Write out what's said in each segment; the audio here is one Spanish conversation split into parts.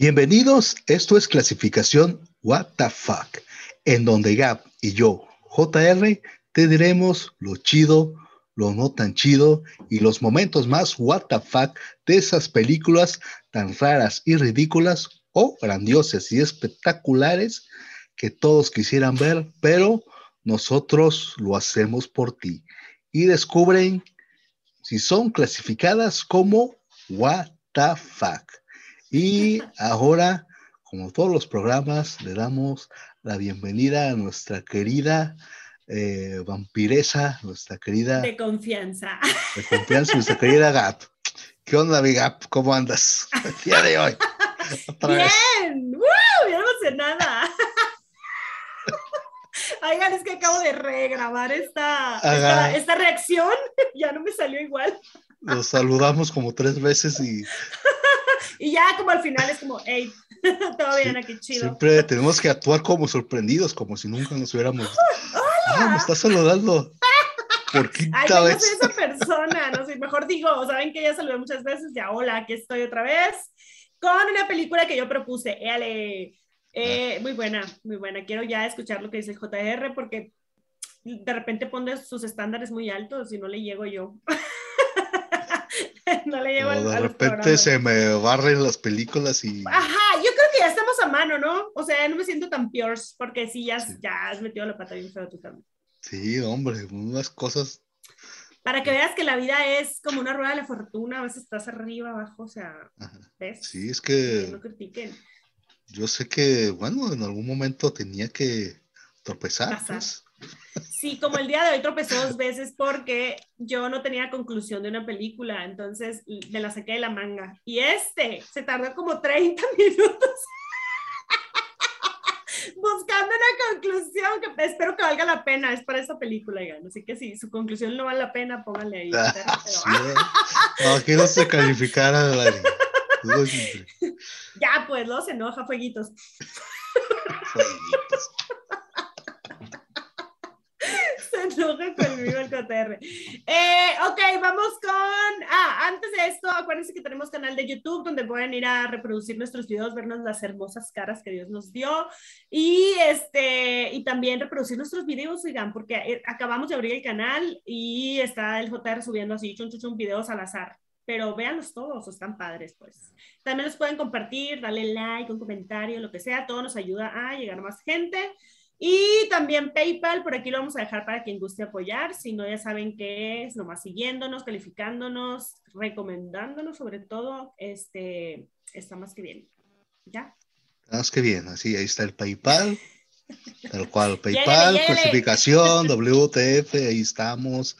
Bienvenidos, esto es clasificación What the Fuck, en donde Gap y yo, JR, te diremos lo chido, lo no tan chido y los momentos más What the Fuck de esas películas tan raras y ridículas o grandiosas y espectaculares que todos quisieran ver, pero nosotros lo hacemos por ti. Y descubren si son clasificadas como What the Fuck. Y ahora, como todos los programas, le damos la bienvenida a nuestra querida eh, vampiresa, nuestra querida... De confianza. De confianza, nuestra querida Gap. ¿Qué onda, mi Gap? ¿Cómo andas el día de hoy? Bien, ¡Woo! bien emocionada. Oigan, es que acabo de regrabar esta, esta, esta, reacción, ya no me salió igual. Nos saludamos como tres veces y y ya como al final es como, hey, todo bien aquí, chido. Siempre tenemos que actuar como sorprendidos, como si nunca nos hubiéramos. ¡Hola! me está saludando. Por quinta Ay, vez. No soy esa persona, no sé, mejor digo, saben que ya saludé muchas veces, ya hola, aquí estoy otra vez, con una película que yo propuse, éale, eh, ah. muy buena, muy buena, quiero ya escuchar lo que dice el JR porque de repente pone sus estándares muy altos y no le llego yo. no le llevo De repente se me barren las películas y. Ajá, yo creo que ya estamos a mano, ¿no? O sea, no me siento tan peor porque sí, ya, ya has metido la pata bien feo tú también. Sí, hombre, unas cosas. Para que veas que la vida es como una rueda de la fortuna, a veces estás arriba, abajo, o sea, ¿ves? Sí, es que. no critiquen. Yo sé que, bueno, en algún momento tenía que tropezar. Pues. Sí, como el día de hoy tropezó dos veces porque yo no tenía conclusión de una película, entonces me la saqué de la manga. Y este se tardó como 30 minutos buscando una conclusión que espero que valga la pena. Es para esa película, ya. Así que si su conclusión no vale la pena, pónganle ahí. no, aquí no se calificara la... Ya, pues, se enoja, fueguitos. fueguitos. enoja conmigo el KTR. Eh, ok, vamos con. Ah, antes de esto, acuérdense que tenemos canal de YouTube donde pueden ir a reproducir nuestros videos, vernos las hermosas caras que Dios nos dio y este y también reproducir nuestros videos, oigan, porque eh, acabamos de abrir el canal y está el JR subiendo así, chun, chun, chun, videos al azar pero véanlos todos, están padres, pues. También los pueden compartir, darle like, un comentario, lo que sea, todo nos ayuda a llegar a más gente. Y también PayPal, por aquí lo vamos a dejar para quien guste apoyar. Si no, ya saben qué es, nomás siguiéndonos, calificándonos, recomendándonos, sobre todo, este, está más que bien. ¿Ya? Más que bien, así, ahí está el PayPal. Tal cual, PayPal, clasificación, WTF, ahí estamos.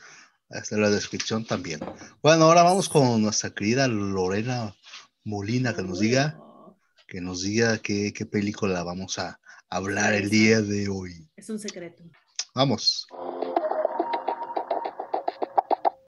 Hasta la descripción también. Bueno, ahora vamos con nuestra querida Lorena Molina, que nos diga, que nos diga qué, qué película vamos a, hablar el día de hoy. Es un secreto. Vamos.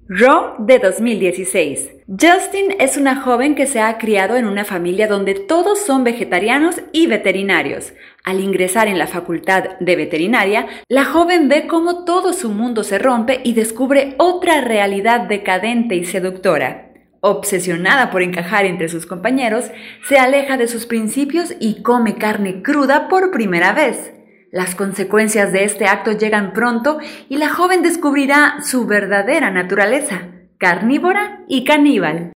Raw de 2016. Justin es una joven que se ha criado en una familia donde todos son vegetarianos y veterinarios. Al ingresar en la facultad de veterinaria, la joven ve cómo todo su mundo se rompe y descubre otra realidad decadente y seductora obsesionada por encajar entre sus compañeros, se aleja de sus principios y come carne cruda por primera vez. Las consecuencias de este acto llegan pronto y la joven descubrirá su verdadera naturaleza, carnívora y caníbal.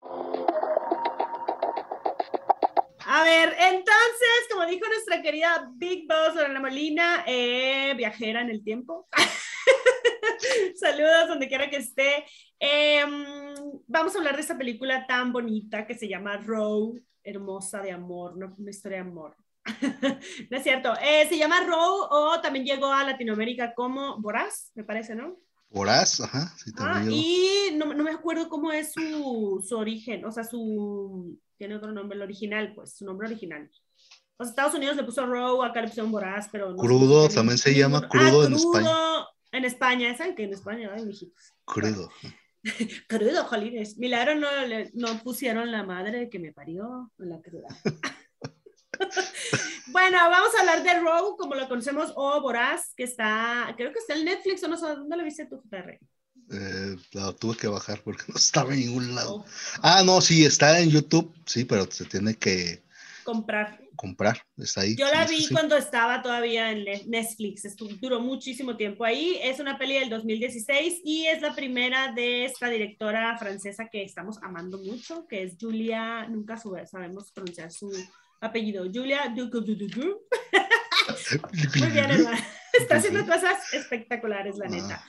A ver, entonces, como dijo nuestra querida Big Boss Lorena Molina, eh, viajera en el tiempo. Saludos donde quiera que esté. Em, vamos a hablar de esta película tan bonita que se llama Row, hermosa de amor, una, historia de amor. no es cierto. Eh, se llama Row o también llegó a Latinoamérica como Boraz, me parece, ¿no? Boraz, ajá. Sí, ah, y no, no, me acuerdo cómo es su, su, origen, o sea, su. Tiene otro nombre, el original, pues, su nombre original. Los Estados Unidos le puso Row, acá le pusieron Boraz, pero. crudo, también se llama crudo, en España. En España, ¿saben que en España hay mijitos? Crudo. crudo, jolines. Milagro no, no pusieron la madre que me parió en la cruda. bueno, vamos a hablar de Row, como lo conocemos, o Boraz, que está, creo que está en Netflix, o no sé, ¿dónde lo viste tú, JR? Eh, la tuve que bajar porque no estaba en ningún lado. Oh. Ah, no, sí, está en YouTube, sí, pero se tiene que, comprar. Comprar, está ahí. Yo la vi sí. cuando estaba todavía en Ne- Netflix, estu- duró muchísimo tiempo ahí. Es una peli del 2016 y es la primera de esta directora francesa que estamos amando mucho, que es Julia, nunca sabemos pronunciar su apellido, Julia Ducoudou. Muy bien, hermana. Está haciendo cosas espectaculares, la Ah. neta.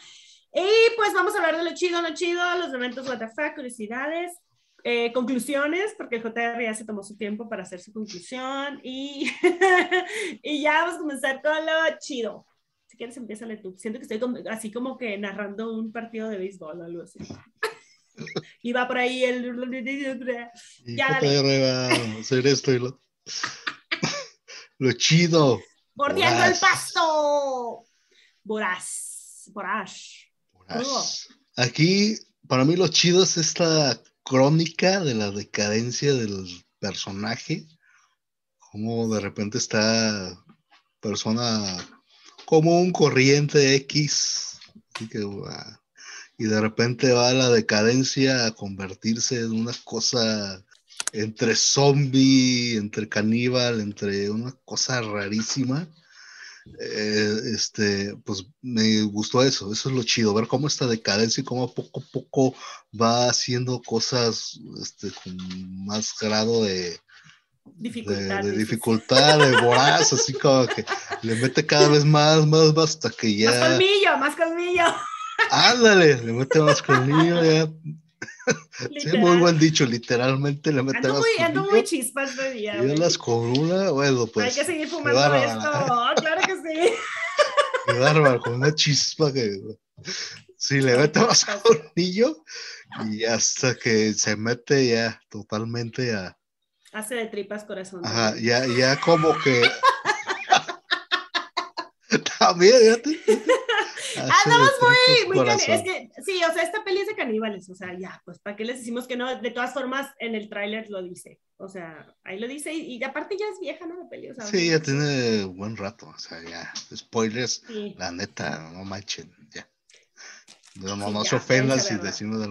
Y pues vamos a hablar de lo chido, lo chido, los momentos WTF, curiosidades, eh, conclusiones, porque el JR ya se tomó su tiempo para hacer su conclusión y, y ya vamos a comenzar con lo chido. Si quieres, empiézale tú. Siento que estoy como- así como que narrando un partido de béisbol o algo así. Y va por ahí el... Y Ya. JR va a hacer esto y lo. lo chido. Mordiendo Voraz. el pasto. Voraz. Voraz. Aquí, para mí, lo chido es esta crónica de la decadencia del personaje. Como de repente está persona común, corriente X. así que, y de repente va la decadencia a convertirse en una cosa entre zombie, entre caníbal, entre una cosa rarísima. Eh, este, pues me gustó eso, eso es lo chido, ver cómo esta decadencia y cómo poco a poco va haciendo cosas este, con más grado de, de, Dificultad. de dices. dificultad, de voraz, así como que le mete cada vez más, más, más hasta que Más ya, colmillo, más colmillo. ándale, le mete más colmillo, ya. Sí, muy buen dicho, literalmente le mete Ando más muy, ando muy chispas de día. Y güey. las con una, bueno, pues. Hay que seguir fumando esto. Claro que sí. Qué bárbaro, con una chispa que. Sí, le mete más colmillo y hasta que se mete ya totalmente a. Hace de tripas corazón. Ajá, ya, ya como que. También, ya te. Andamos muy, muy cani- corazón. Es que, sí, o sea, esta peli es de caníbales. O sea, ya, pues, ¿para qué les decimos que no? De todas formas, en el tráiler lo dice. O sea, ahí lo dice. Y, y aparte ya es vieja, ¿no? La peli. O sea, Sí, ya tiene buen rato. O sea, ya. Spoilers, Sí. la neta, no manchen, ya. No, no, Sí, no se ofendan si decimos.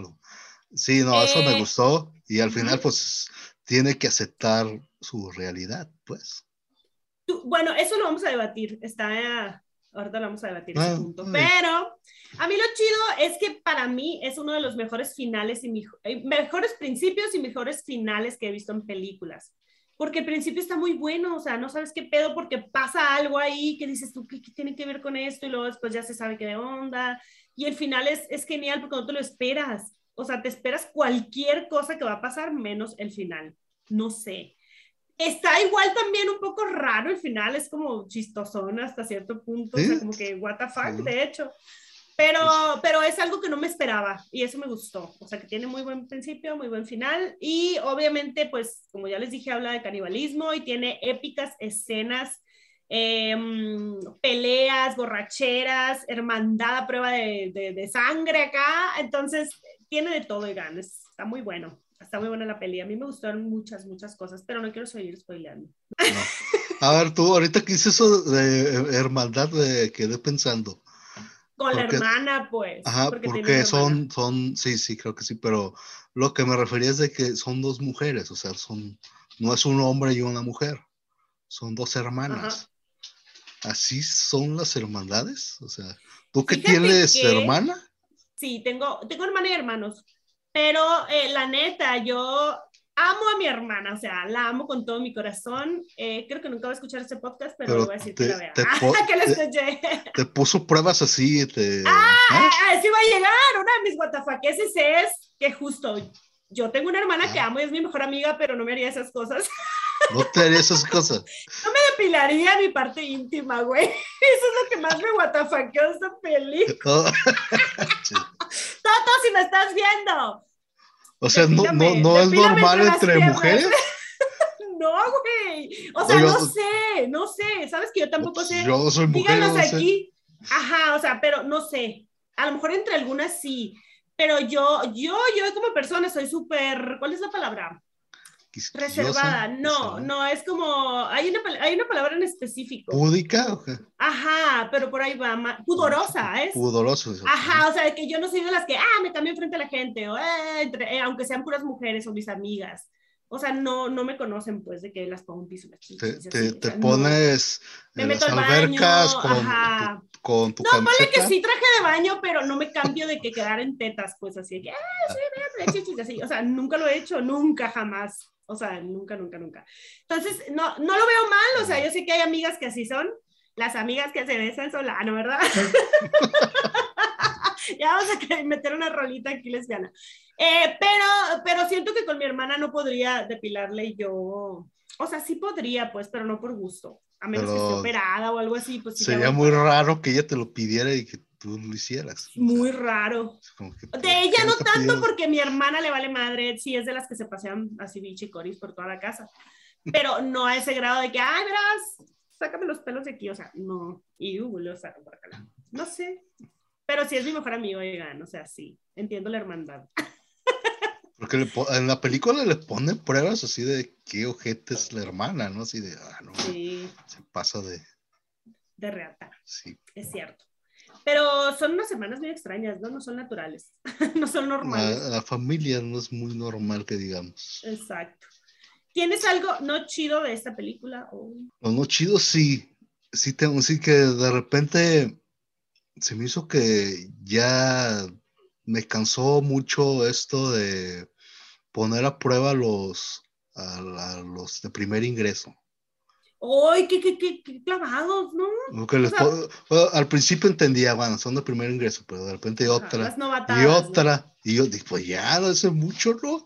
Sí, no, eso Eh, me gustó. Y al final, pues, tiene que aceptar su realidad, pues. Tú- bueno, eso lo vamos a debatir. Está, ahorita lo vamos a debatir ese Ah, punto. ok. Pero a mí lo chido es que para mí es uno de los mejores finales y eh, mejores principios y mejores finales que he visto en películas. Porque el principio está muy bueno, o sea, no sabes qué pedo porque pasa algo ahí que dices tú, ¿qué, qué tiene que ver con esto? Y luego después ya se sabe qué de onda. Y el final es, es genial porque no te lo esperas. O sea, te esperas cualquier cosa que va a pasar menos el final. No sé está igual también un poco raro el final, es como chistosón hasta cierto punto, o sea, Sí. como que what the fuck, Sí. de hecho. Pero, pero es algo que no me esperaba y eso me gustó. O sea, que tiene muy buen principio, muy buen final y obviamente, pues, como ya les dije, habla de canibalismo y tiene épicas escenas, em, peleas, borracheras, hermandad a prueba de, de- de sangre acá. Entonces, tiene de todo, es- está muy bueno. Está muy buena la peli. A mí me gustaron muchas, muchas cosas, pero no quiero seguir spoileando. A ver, tú, ahorita que hice eso de eh, hermandad, me quedé pensando. Con la hermana, pues. Ajá, porque son, son, sí, sí, creo que sí, pero lo que me refería es de que son dos mujeres, o sea, son, no es un hombre y una mujer, son dos hermanas. ¿Así son las hermandades? O sea, ¿tú Fíjate tienes que- hermana? Sí, tengo, tengo hermana y hermanos, pero eh, la neta, yo amo a mi hermana, o sea, la amo con todo mi corazón. Eh, creo que nunca va a escuchar este podcast, pero, Pero le voy a decir que la vea. te Ah, que la te- escuché. Te puso pruebas así, te... Ah, ¿ah? ah, sí va a llegar, una de mis guatafaqueses es que justo yo tengo una hermana que Ah. amo y es mi mejor amiga, pero no me haría esas cosas. No te haría esas cosas. Depilaría mi parte íntima, güey. Eso es lo que más me guatafaqueó esta peli. Toto, si me estás viendo. O sea, no, no, no es normal entre piernas. mujeres. No, güey. O sea, Oiga, no pues- sé, no sé. ¿Sabes que yo tampoco sé? Yo soy mujer. Díganos no sé. aquí. Ajá, o sea, pero no sé. A lo mejor entre algunas sí. Pero yo, yo, yo como persona soy súper, ¿cuál es la palabra? Reservada. No, no, es como, hay una, hay una palabra en específico. ¿Púdica? Ajá, pero por ahí va, ma- pudorosa, ¿es? Pudoroso. eso. Ajá, o sea, que yo no soy de las que, ah, me cambio frente a la gente, o eh, entre- eh, aunque sean puras mujeres o mis amigas. O sea, no, no me conocen, pues, de que las pongo un piso. Las Te, te, así, o te no. pones Me meto las al baño, albercas con, ajá. tu, con tu No, ponle camiseta. que sí traje de baño, pero no me cambio de que quedar en tetas, pues así que, ah, sí, así. O sea, nunca lo he hecho, nunca, jamás. O sea, nunca, nunca, nunca. Entonces, no, no lo veo mal, o sea, yo sé que hay amigas que así son. Las amigas que se besan son la, ¿no, verdad? ya vamos a meter una rolita aquí lesbiana. Eh, pero, pero siento que con mi hermana no podría depilarle yo. O sea, sí podría, pues, pero no por gusto. A menos que esté Pero operada o algo así, pues sí. Sería muy raro que ella te lo pidiera y que tú lo hicieras. Muy raro. Es como que, ¿por De ella no tanto porque mi hermana le vale madre, sí es de las que se pasean así bichicoris por toda la casa, pero no a ese grado de que, ay, verás, sácame los pelos de aquí, o sea, no, y uh, por acá. No sé, pero sí es mi mejor amigo, oigan, o sea, sí, entiendo la hermandad. Porque le en la película le ponen pruebas así de qué ojete es la hermana, ¿no? Así de, ah, no, Sí, se pasa de, de reata, sí. es cierto. Pero son unas semanas muy extrañas, ¿no? No son naturales, no son normales. La, la familia no es muy normal que digamos. Exacto. ¿Tienes algo no chido de esta película? O- Lo no chido sí, sí tengo, sí que de repente se me hizo que ya me cansó mucho esto de poner a prueba los, a, los de primer ingreso. ¡Ay, qué, qué, qué, qué clavados, ¿no? Que les sea- bueno, al principio entendía, bueno, son de primer ingreso, pero de repente otra. las novatadas, Y ¿no? otra. Y yo dije, pues ya, no es mucho, ¿no?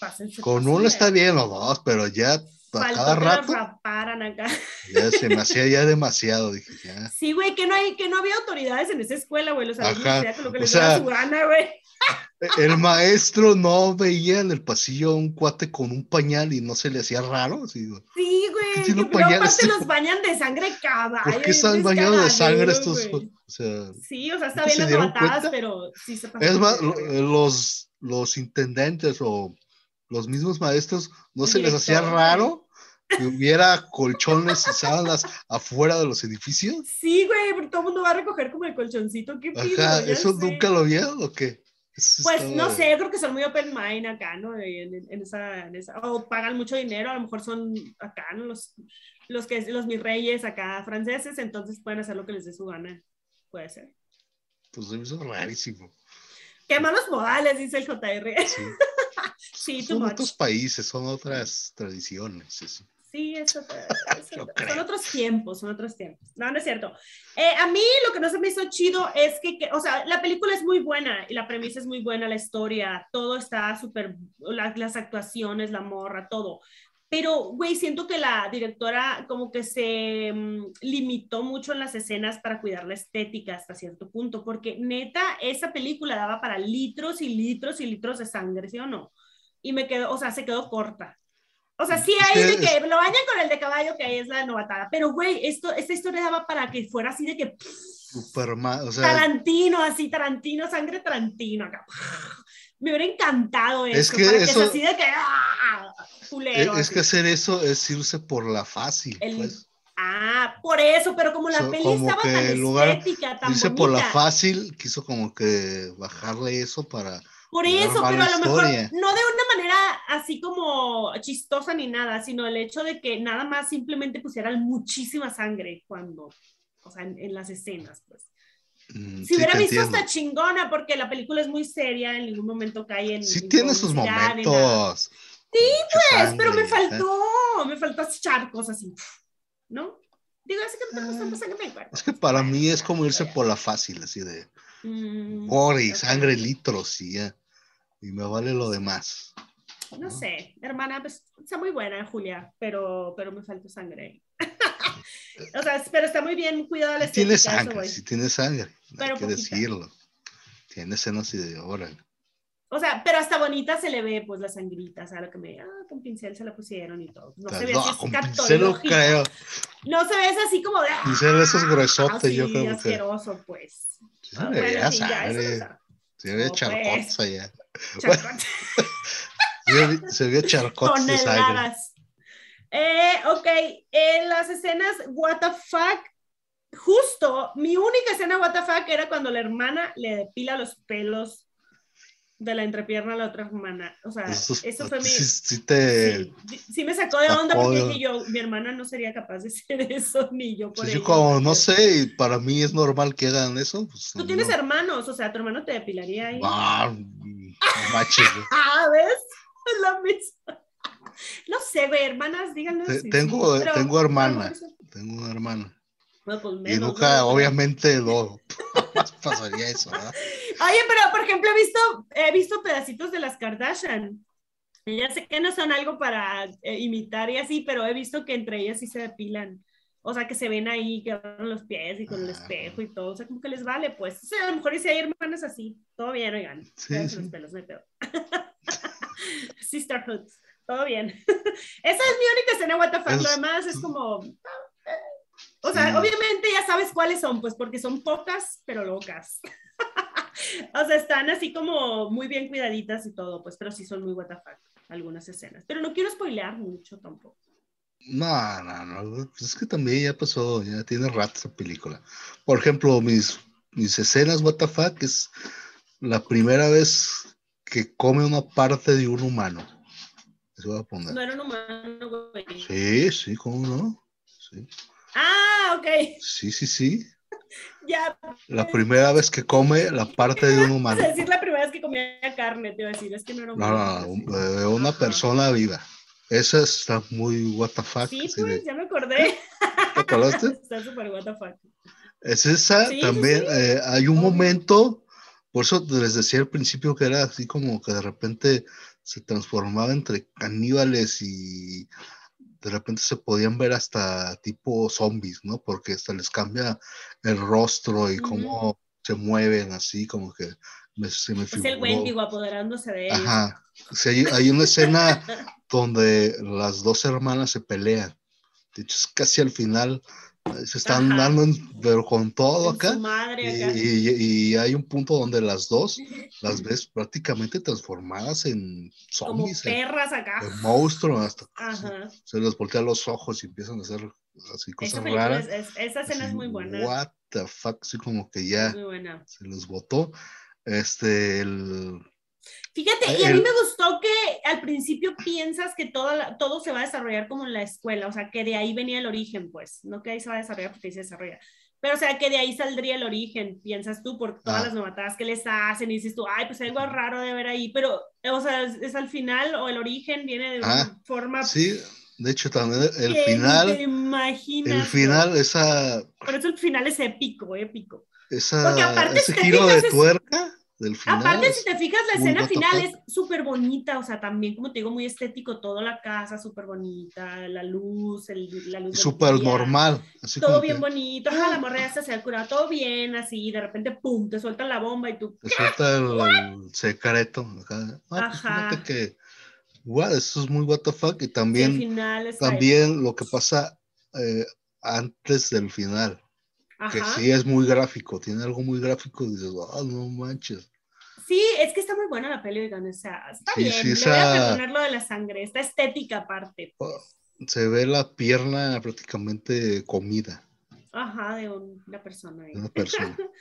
Pásense, Con uno está bien o dos, pero ya a cada rato raparan acá. ya se me hacía ya demasiado. Dije, ya. Sí, güey, que no, hay, que no había autoridades en esa escuela, güey. Los alumnos con lo que o les sea- su gana, güey. El maestro no veía en el pasillo a un cuate con un pañal y no se le hacía raro. Así, Sí, ¿Qué güey. un pañal aparte los bañan de sangre caballo. ¿Por qué es están bañados de sangre estos? güey. O sea, Sí, o sea, está ¿No bien las cuenta? pero sí se pasó. es más, lo- los, los intendentes o los mismos maestros no se les hacía raro que hubiera colchones y sábanas afuera de los edificios. Sí, güey, pero todo el mundo va a recoger como el colchoncito. ¿Qué pido? Ajá, ¿eso sé. nunca lo vieron o qué? Eso Pues no sé, yo creo que son muy open mind acá, ¿no? En, esa, en esa- o pagan mucho dinero, a lo mejor son acá, ¿no? Los, los que los mis reyes acá franceses, entonces pueden hacer lo que les dé su gana. Puede ser. Pues me hizo rarísimo. Qué malos modales, dice el JR. Sí. Son much. otros países, son otras tradiciones. eso. Sí, eso, eso- son otros tiempos, son otros tiempos. No, no es cierto. Eh, a mí lo que no se me hizo chido es que, que- o sea, la película es muy buena y la premisa es muy buena, la historia, todo está súper, la- las actuaciones, la morra, todo. Pero, güey, siento que la directora como que se mm, limitó mucho en las escenas para cuidar la estética hasta cierto punto, porque neta, esa película daba para litros y litros y litros de sangre, ¿sí o no? Y me quedó, o sea, se quedó corta. O sea, sí Es hay que de que es- lo bañan con el de caballo, que es la novatada, pero, güey, esto, esta historia daba para que fuera así de que Superman, o sea, Tarantino, así, Tarantino, sangre Tarantino acá. Me hubiera encantado eso, Es que para que eso- sea así de que ¡ah! es, culero. es así. que hacer eso es irse por la fácil. El- pues. Ah, por eso, pero como la So- peli como estaba que tan lugar estética, tan Irse bonita. por la fácil, quiso como que bajarle eso para. Por eso, pero a lo mejor historia. no de una manera así como chistosa ni nada, sino el hecho de que nada más simplemente pusieran muchísima sangre cuando, o sea, en, en las escenas, pues. mm, Si sí, hubiera visto entiendo. hasta chingona, porque la película es muy seria, en ningún momento cae en. Sí en tiene sus momentos. Sí, Pues, pero me faltó, me faltó echar cosas así, ¿no? Digo, es que no tenemos tanta sangre en el cuerpo. Es que para mí es como irse por la fácil, así de Mm, gore y sangre, litros y ya. Y me vale lo demás. No sé, hermana, pues está muy buena, Julia, pero, pero me faltó sangre. o sea, pero está muy bien cuidada la tiene estética, eso sangre, sí tiene sangre. Pero hay que poquita. decirlo. Tiene escenas y de órale. O sea, pero hasta bonita se le ve, pues, la sangrita, o sea, lo que me, ah, con pincel se la pusieron y todo. No se ve No, así con pincel no creo. No se ve así como de, ah, Pincel esos gruesotes, yo creo que. asqueroso, pues. Sí se Ah, bueno, sí, sangre. sabe. Se No, charcotes allá. Se veía- Se veía charcotes de sangre. Eh, ok, en las escenas what the fuck, justo mi única escena what the fuck era cuando la hermana le depila los pelos de la entrepierna a la otra hermana. O sea, Eso, eso fue mi... sí, sí te... Sí, sí me sacó de onda sacó porque de- yo, mi hermana no sería capaz de hacer eso, ni yo por Sí, ella. yo como no sé, para mí es normal que hagan eso. Pues, Tú tienes no. hermanos, o sea, tu hermano te depilaría ahí. Ah, güey. Ah, ¿ves? Es lo mismo. No sé, güey, hermanas, díganos. Te- tengo- pero- tengo hermana. Tengo una hermana. Pues Y menos, nunca, ¿no? obviamente, no pasaría eso, ¿verdad? Oye, pero por ejemplo, he visto, he visto pedacitos de las Kardashian. Y Ya sé que no son algo para eh, imitar y así, pero he visto que entre ellas sí se depilan. O sea, que se ven ahí, que abren los pies y con el Ah. espejo y todo. O sea, como que les vale, pues. O sea, a lo mejor y si hay hermanas así, todo bien, oigan. Sí, sí. los pelos, no hay pedo. Sisterhood, todo bien. Esa es mi única escena fuck. Lo demás es como... O sea, Sí. obviamente ya sabes cuáles son, pues porque son pocas, pero locas. o sea, están así como muy bien cuidaditas y todo, pues, pero sí son muy fuck algunas escenas. Pero no quiero spoilear mucho tampoco. No, no, no. pues es que también ya pasó, ya tiene rato esa película. Por ejemplo, mis, mis escenas, fuck, es la primera vez que come una parte de un humano. Eso voy a poner. No era un humano, güey. Sí, sí, ¿cómo no? Sí, Ah, ok. sí, sí. sí. Ya. La primera vez que come la parte de un humano. a decir la primera vez que comía carne, te iba a decir, es que no era un No, no, eh, una Ajá. persona viva. Esa está muy fuck. Sí, pues, de- ya me acordé. ¿Te acordaste? Está súper fuck. Es esa Sí, también. sí. eh, hay un Obvio. momento, por eso les decía al principio que era así como que de repente se transformaba entre caníbales y de repente se podían ver hasta tipo zombies, ¿no? Porque hasta les cambia el rostro y cómo se mueven así, como que me- se me Es el figuró. Wendigo apoderándose de ellos. Ajá. Sí, hay, hay una escena donde las dos hermanas se pelean. De hecho, es casi al final. Se están Ajá. dando, en- pero con todo acá. madre Y, acá. y- y hay un punto donde las dos las ves prácticamente transformadas en Como zombies, en, perras acá. en monstruos, hasta se, Ajá. se les voltean los ojos y empiezan a hacer así cosas raras. es, es- esa escena es muy buena. What the fuck, así como que ya se les botó. Este, el, Fíjate, y a mí me gustó que al principio piensas que todo, todo se va a desarrollar como en la escuela, o sea, que de ahí venía el origen, pues, no que ahí se va a desarrollar porque ahí se desarrolla, pero o sea, que de ahí saldría el origen, piensas tú, por todas Ah. las novatadas que les hacen y dices tú, ay, pues algo raro de ver ahí, pero, o sea, es, es al final o el origen viene de una Ah, forma sí, de hecho también el final, el final, esa, Por eso el final es épico, épico. esa, Porque aparte, ese giro de fijas, es- tuerca del final. Aparte, si te fijas, la escena final es súper bonita, o sea, también, como te digo, muy estético, toda la casa súper bonita, la luz, el, la luz. súper normal, así Todo como bien que bonito, ajá, la morra ya se ha curado, todo bien, así, de repente, pum, te sueltan la bomba y tú, te suelta el secreto. Acá. No, pues Ajá. que, wow, eso es muy what the fuck. Y también, también lo que pasa eh, antes del final, que Ajá. sí es muy gráfico, tiene algo muy gráfico y dices, ah, no manches. Sí, es que está muy buena la peli, oigan, o sea, está Sí, bien, sí, le esa- voy a perdonar lo de la sangre, está estética aparte, Se ve la pierna prácticamente comida ajá, de un- una persona ahí. una persona.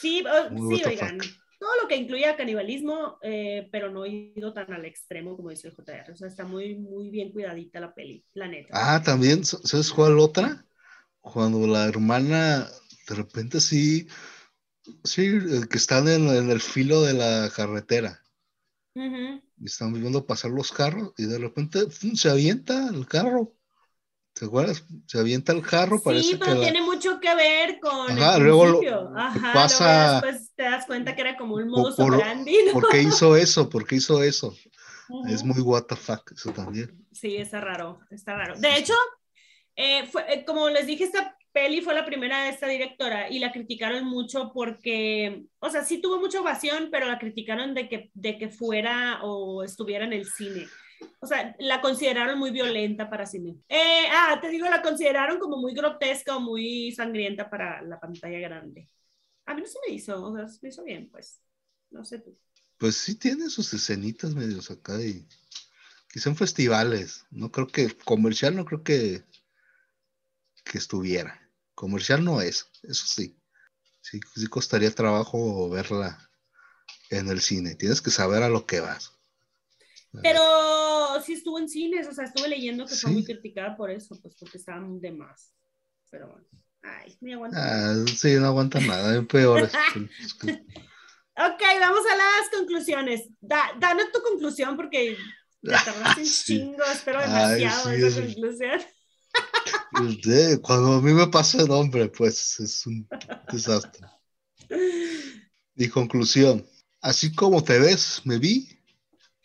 Sí, Muy sí, oigan, fuck. todo lo que incluya canibalismo, eh, pero no he ido tan al extremo como dice el JR. O sea, está muy, muy bien cuidadita la peli, la neta. Ah, también, ¿sabes cuál otra? Cuando la hermana de repente sí, sí, eh, que están en, en el filo de la carretera Ujú. y están viendo pasar los carros y de repente ¡fum! se avienta el carro. ¿Te acuerdas? Se avienta el carro, parece Sí, que pero la- tiene mucho que ver con Ajá, el luego lo-. Ajá, pasa- luego después te das cuenta que era como un modus por- operandi. ¿no? ¿Por qué hizo eso? ¿Por qué hizo eso? Ujú. Es muy what the fuck, eso también. Sí, está raro, está raro. De hecho, eh, fue, eh, como les dije, esta peli fue la primera de esta directora y la criticaron mucho porque, o sea, sí tuvo mucha ovación, pero la criticaron de que, de que fuera o estuviera en el cine. O sea, la consideraron muy violenta para cine. Eh, ah, te digo, la consideraron como muy grotesca o muy sangrienta para la pantalla grande. A mí no se me hizo, o sea, se me hizo bien, pues. No sé tú. Pues sí tiene sus escenitas medios acá y quizá en festivales. No creo que comercial, no creo que que estuviera. Comercial no es, eso sí. Sí, sí costaría trabajo verla en el cine. Tienes que saber a lo que vas. Pero sí estuvo en cines, o sea, estuve leyendo que fue muy criticada por eso, pues porque estaban de más. Pero bueno, ay, ni aguanta. Ah, sí, no aguanta nada, es peor. ok, vamos a las conclusiones. Da, danos tu conclusión porque te tardaste un chingo, espero demasiado sí, esa conclusión. Cuando a mí me pasa el nombre, pues es un desastre. Mi conclusión, así como te ves, me vi,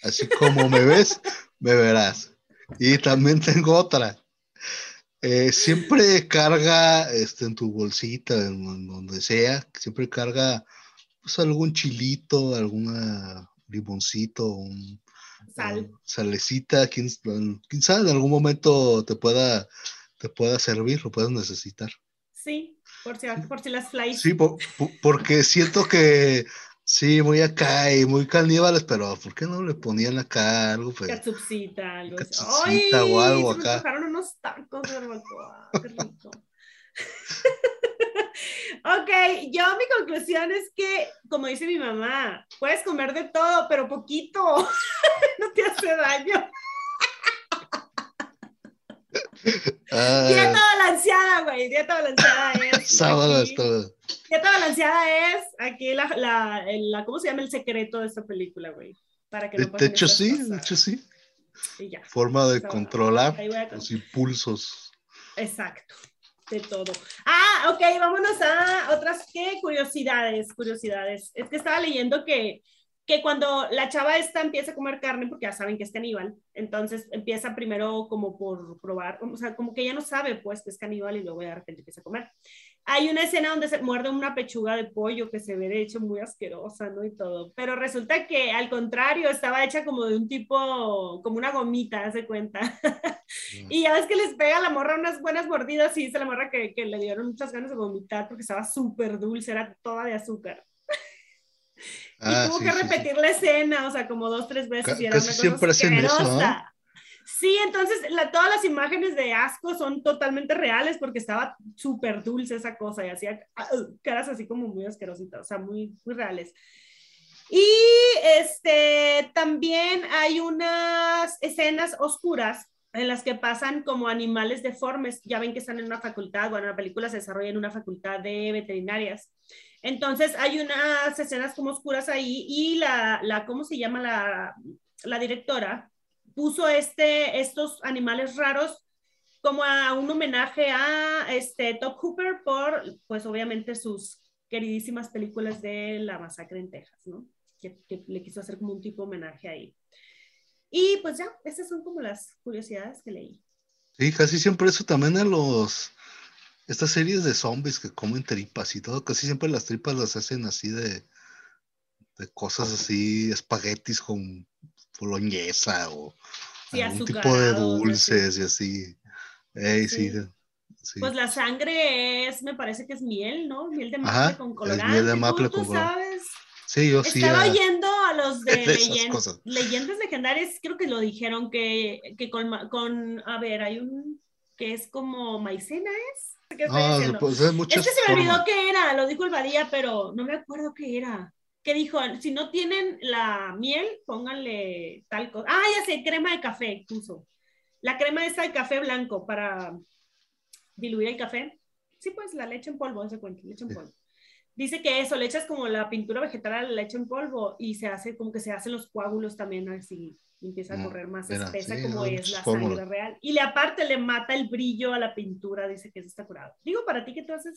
así como me ves, me verás. Y también tengo otra. Eh, siempre carga este, en tu bolsita, en, donde sea, siempre carga pues, algún chilito, alguna limoncito, un, Sal. salecita, quién, quién sabe, en algún momento te pueda, te pueda servir, lo puedas necesitar. Sí, por si, por si las flies. Sí, por, porque siento que Sí, muy acá y muy caníbales, pero ¿por qué no le ponían acá algo? Pues, Catsupcita, algo Catsupcita o algo se acá. Me unos tacos de barbacoa, qué rico. ok, yo mi conclusión es que, como dice mi mamá, puedes comer de todo, pero poquito, no te hace daño. Ah. Dieta balanceada, güey, dieta balanceada es. Sábado es todo. Dieta balanceada es aquí la, la, la, ¿cómo se llama el secreto de esta película, güey? Para que no de, hecho sí, de hecho sí. Y ya. Forma de controlar los impulsos. Exacto, de todo. Ah, ok, vámonos a otras ¿qué? curiosidades, curiosidades. Es que estaba leyendo que que cuando la chava esta empieza a comer carne, porque ya saben que es caníbal, entonces empieza primero como por probar, o sea, como que ella no sabe pues que es caníbal y luego de repente empieza a comer. Hay una escena donde se muerde una pechuga de pollo que se ve de hecho muy asquerosa, ¿no? Y todo, pero resulta que al contrario estaba hecha como de un tipo, como una gomita, hace cuenta. y ya ves que les pega a la morra unas buenas mordidas y dice la morra que, que le dieron muchas ganas de vomitar porque estaba súper dulce, era toda de azúcar. Ah, y tuvo que repetir la escena, o sea, como dos, tres veces. y era casi siempre hacen eso, Sí, entonces todas las imágenes de asco son totalmente reales porque estaba súper dulce esa cosa y hacía ah, caras así como muy asquerositas, o sea, muy, muy reales. Y este, también hay unas escenas oscuras en las que pasan como animales deformes. Ya ven que están en una facultad, bueno, la película se desarrolla en una facultad de veterinarias. Entonces hay unas escenas como oscuras ahí y la, la ¿cómo se llama la, la directora? Puso este, estos animales raros como a un homenaje a este Top Hooper por, pues obviamente sus queridísimas películas de la masacre en Texas, ¿no? Que, que, le quiso hacer como un tipo de homenaje ahí. Y pues ya, esas son como las curiosidades que leí. Sí, casi siempre eso también a los estas series de zombies que comen tripas y todo, casi siempre las tripas las hacen así de, de cosas así, espaguetis con boloñesa o algún tipo de dulces y así. sí. Pues la sangre es, me parece que es miel, ¿no? Miel de maple con colorante. Miel de maple con colorante. sabes? Sí, yo sí. Estaba oyendo a los de, leyendas legendarias, creo que lo dijeron, que, que con, con, a ver, hay un que es como maicena, ¿es? ¿Qué ah, pues es que se me olvidó qué era, lo dijo el Badía, pero no me acuerdo qué era. ¿Qué dijo? Si no tienen la miel, pónganle tal cosa. Ah, ya sé, crema de café, puso. La crema esa de café blanco para diluir el café. Sí, pues la leche en polvo, ese cuento, leche en polvo. Dice que eso, le echas como la pintura vegetal a la leche en polvo y se hace como que se hacen los coágulos también así y empieza a mm, correr más espesa como es la sangre real. Y le aparte le mata el brillo a la pintura, dice que eso está curado. Digo, para ti que tú haces...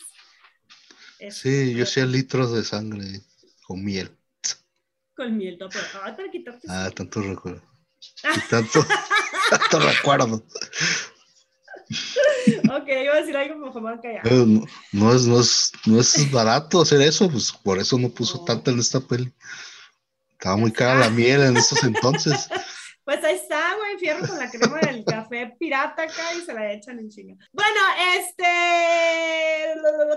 sí, yo hacía litros de sangre con miel. Con miel, pero ah, para quitarte. Ah, tanto recuerdo. tanto, tanto recuerdo. ok, iba a decir algo, pero jamás callado. No, no, es, no, es, no es barato hacer eso, pues por eso no puso tanto en esta peli. Estaba muy cara la miel en esos entonces. Pues ahí está, güey, fierro con la crema del café pirata acá y se la echan en chinga. Bueno, este,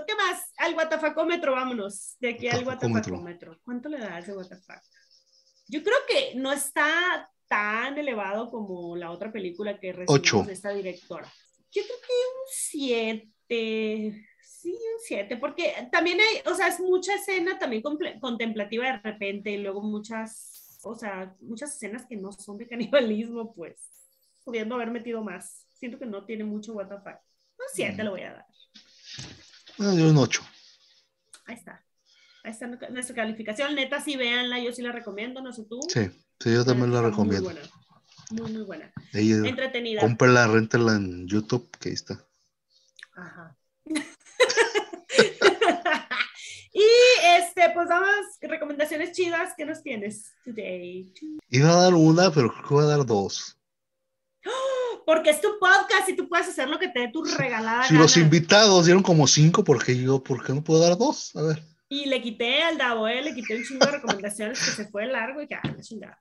¿qué más? Al guatafacómetro, vámonos. De aquí al guatafacómetro. ¿Cuánto le da ese guatafac? Yo creo que no está tan elevado como la otra película que recibimos de esta directora. Yo creo que un 7, Sí, un 7, porque también hay, o sea, es mucha escena también contemplativa de repente, y luego muchas, o sea, muchas escenas que no son de canibalismo, pues, pudiendo haber metido más. Siento que no tiene mucho WTF. Un 7 lo voy a dar. Ah, un 8. Ahí está. Ahí está nuestra calificación. Neta, sí, véanla, yo sí la recomiendo, no sé tú. Sí, sí, yo también la recomiendo. Muy buena. Muy, muy buena. Ella, Entretenida. Cómprala, rentela en YouTube, que ahí está. Ajá. Este, pues damos recomendaciones chidas. ¿Qué nos tienes today? Iba a dar una, pero creo que voy a dar dos. Porque es tu podcast y tú puedes hacer lo que te dé tu regalada. Si los invitados dieron como cinco, ¿por qué yo, por qué no puedo dar dos? A ver. Y le quité al Davo, ¿eh? le quité un chingo de recomendaciones que se fue largo y que, ah, chingada.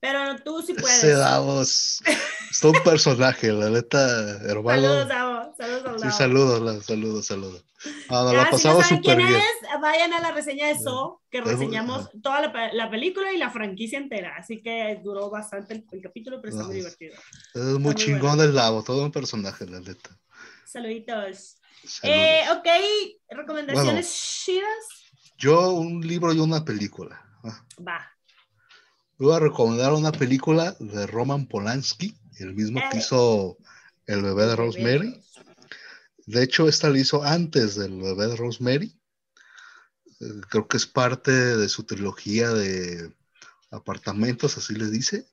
Pero tú sí puedes. Se Davos. Es todo un personaje, la neta, hermano. Saludos, Davo. Saludos, Davo. Sí, saludos, saludos, saludos. Ah, nos la pasamos si no súper bien. Es, vayan a la reseña de So, que reseñamos toda la, la, película y la franquicia entera. Así que duró bastante el, el capítulo, pero está muy divertido. Es muy está chingón muy el Davo, todo un personaje, la neta. Saluditos. Eh, ok, recomendaciones chidas. Yo, un libro y una película. Va. Voy a recomendar una película de Roman Polanski, el mismo que hizo El bebé de Rosemary. De hecho, esta la hizo antes del bebé de Rosemary. Eh, creo que es parte de su trilogía de apartamentos, así le dice.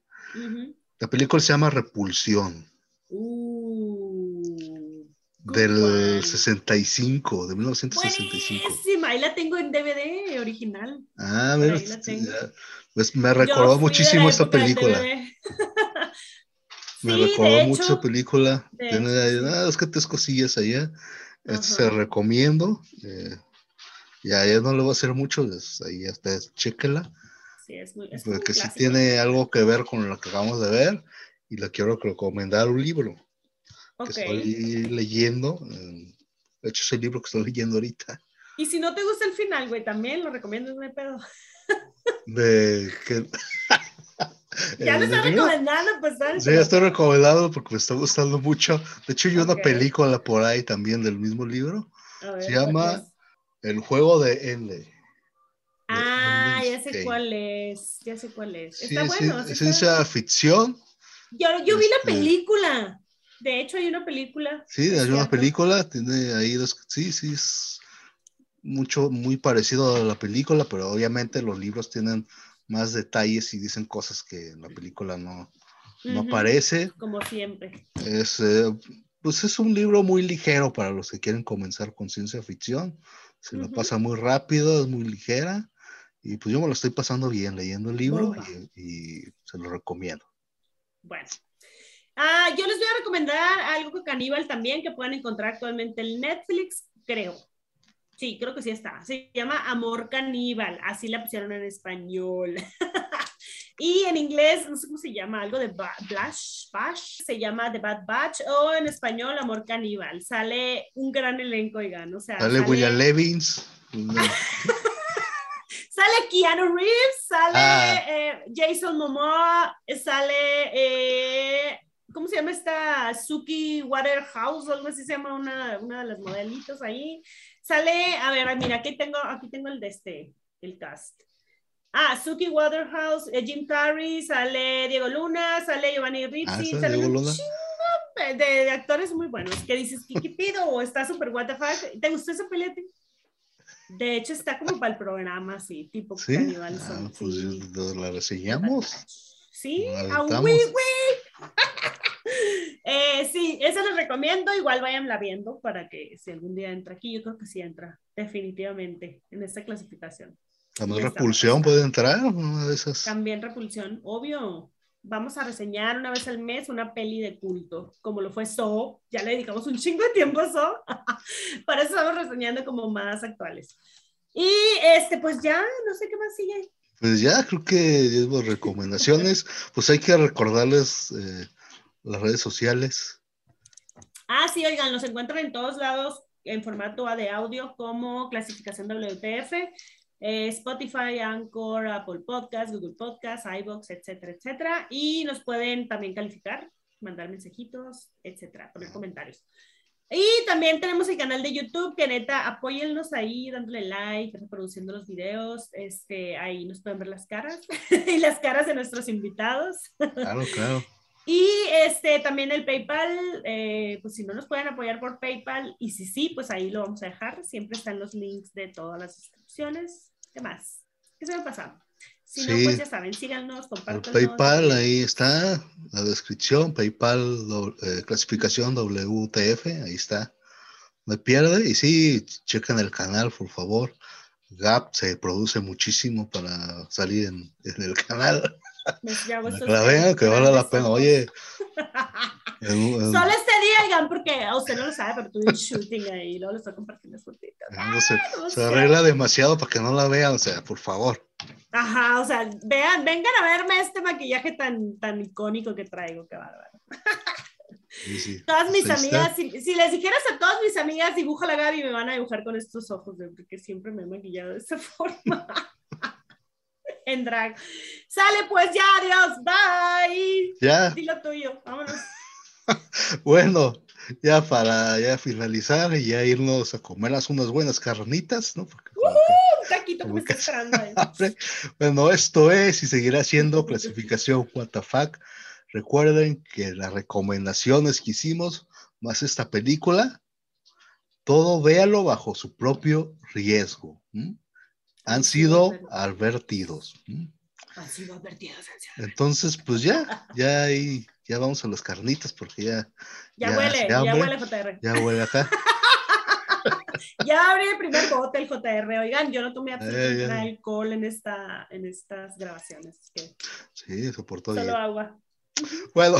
La película se llama Repulsión. Uh, del 65, de 1965. Buenísima, ahí la tengo en DVD original. Ah, mira, pues me recordó muchísimo esta película. me recordó mucho esta película. Tiene ahí, ah, es que tres cosillas allá. se recomiendo. Eh, y a ella no le voy a hacer mucho, ahí hasta chéquela. Sí, es muy, porque sí tiene algo que ver con lo que acabamos de ver y le quiero recomendar un libro que estoy leyendo. De hecho, es el libro que estoy leyendo ahorita. Y si no te gusta el final, güey, también lo recomiendo, no hay pedo de que... Ya me está recomendando, pues. ¿sabes? Sí, estoy recomendando porque me está gustando mucho. De hecho, hay una película por ahí también del mismo libro. Se llama El juego de Ende. Ah, ya sé cuál es. Ya sé cuál es. Está bueno. es ciencia ficción. Yo, yo vi la Este- película. De hecho, hay una película. Sí, hay una película, tiene ahí dos, sí, sí, es mucho, muy parecido a la película, pero obviamente los libros tienen más detalles y dicen cosas que en la película no, no aparece. Como siempre. Es, eh, pues es un libro muy ligero para los que quieren comenzar con ciencia ficción. Se lo Ujú. pasa muy rápido, es muy ligera. Y pues yo me lo estoy pasando bien leyendo el libro y, y se lo recomiendo. Bueno. Ah, yo les voy a recomendar algo con Caníbal también que pueden encontrar actualmente en Netflix, creo. Sí, creo que sí está. Se llama Amor Caníbal, así la pusieron en español. y en inglés, no sé cómo se llama, algo de Ba- Blash, Bash, se llama The Bad Batch, o en español Amor Caníbal. Sale un gran elenco, oigan, o sea, Sale William Levins. Sale Keanu Reeves, sale Ah. eh, Jason Momoa, sale, eh, ¿cómo se llama esta? Suki Waterhouse, algo así se llama una, una de las modelitos ahí. Sale, a ver, mira, aquí tengo, aquí tengo el de este, el cast. Ah, Suki Waterhouse, eh, Jim Carrey, sale Diego Luna, sale Giovanni Ripsi, Ah, ¿sale Diego un Luna? de, de actores muy buenos. Que dices, ¿qué, qué pido? O está súper what the fuck. ¿Te gustó esa pelea? De hecho, está como para el programa, sí, tipo ¿Sí? Caníbal Ah, pues sí. la reseñamos. Sí, a aventamos. Wii Wii. Eh, sí, esa les recomiendo. Igual váyanla viendo para que si algún día entra aquí, yo creo que sí entra, definitivamente, en esta clasificación. También repulsión puede entrar, una de esas. También Repulsión, obvio. Vamos a reseñar una vez al mes una peli de culto, como lo fue So. Ya le dedicamos un chingo de tiempo a So. Para eso estamos reseñando como más actuales. Y este, pues ya, no sé qué más sigue. Pues ya creo que dimos recomendaciones. Pues hay que recordarles eh, las redes sociales. Ah, sí, oigan, los encuentran en todos lados en formato A de audio como clasificación WTF, eh, Spotify, Anchor, Apple Podcasts, Google Podcasts, iBox, etcétera, etcétera. Y nos pueden también calificar, mandar mensajitos, etcétera, poner comentarios. Y también tenemos el canal de YouTube, que neta, apóyennos ahí, dándole like, reproduciendo los videos. Este, ahí nos pueden ver las caras y las caras de nuestros invitados. Claro, claro. Y este, también el PayPal, eh, pues si no nos pueden apoyar por PayPal, y si sí, pues ahí lo vamos a dejar. Siempre están los links de todas las inscripciones. ¿Qué más? ¿Qué se me pasa? Si no, pues ya saben, síganos, compartan. PayPal, ahí está la descripción, PayPal, eh, clasificación WTF, ahí está. Me pierde. Y sí, chequen el canal, por favor. Gap se produce muchísimo para salir en, en el canal. Que la vean, que vale la pena. Oye. Solo este día, oigan, porque a usted no lo sabe, pero tuve un shooting ahí, luego lo estoy compartiendo fotitos. No, se, se arregla demasiado para que no la vean, o sea, por favor. Ajá, o sea, vean, vengan a verme este maquillaje tan, tan icónico que traigo, qué bárbaro. Sí, sí. Todas mis amigas, si, si, les dijeras a todas mis amigas, dibuja la Gaby, me van a dibujar con estos ojos, porque siempre me he maquillado de esa forma en drag. Sale pues ya, adiós, bye. Ya. Dilo tuyo, vámonos. bueno, ya para ya finalizar y ya irnos a comer unas buenas carnitas, ¿no? Porque, uh taquito que me está esperando Bueno, esto es y seguirá siendo clasificación WTF. Recuerden que las recomendaciones que hicimos, más esta película, todo véalo bajo su propio riesgo han sido advertidos. Han sido advertidos. Entonces, pues ya, ya ahí, ya vamos a las carnitas porque ya. Ya, huele, ya huele JR. Ya huele acá. ya abrí el primer bote el JR. Oigan, yo no tomé absolutamente eh, alcohol en, esta, en estas grabaciones. Que sí, soportó Solo agua. Bueno,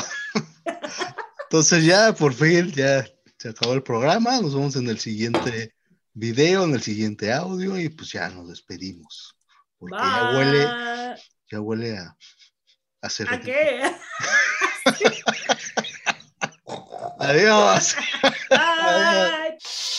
entonces ya por fin, ya se acabó el programa. Nos vemos en el siguiente video, en el siguiente audio y pues ya nos despedimos. Porque ya huele, ya huele a, a ¿A qué? Adiós.